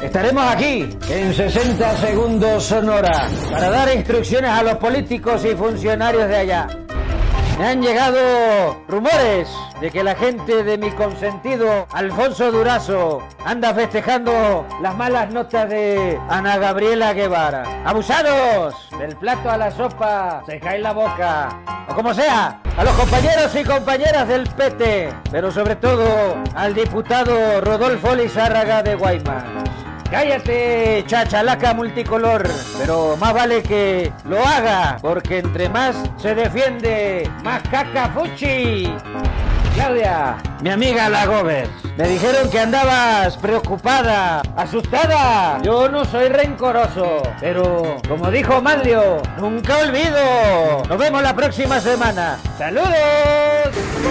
Estaremos aquí en 60 segundos sonora para dar instrucciones a los políticos y funcionarios de allá. Me han llegado rumores de que la gente de mi consentido, Alfonso Durazo, anda festejando las malas notas de Ana Gabriela Guevara. ¡Abusados! Del plato a la sopa se cae la boca. O como sea, a los compañeros y compañeras del PT, pero sobre todo al diputado Rodolfo Lizárraga de Guaymas. Cállate, chachalaca multicolor, pero más vale que lo haga, porque entre más se defiende, más caca fuchi. Claudia, mi amiga La me dijeron que andabas preocupada, asustada. Yo no soy rencoroso, pero como dijo Manlio, nunca olvido. Nos vemos la próxima semana. ¡Saludos!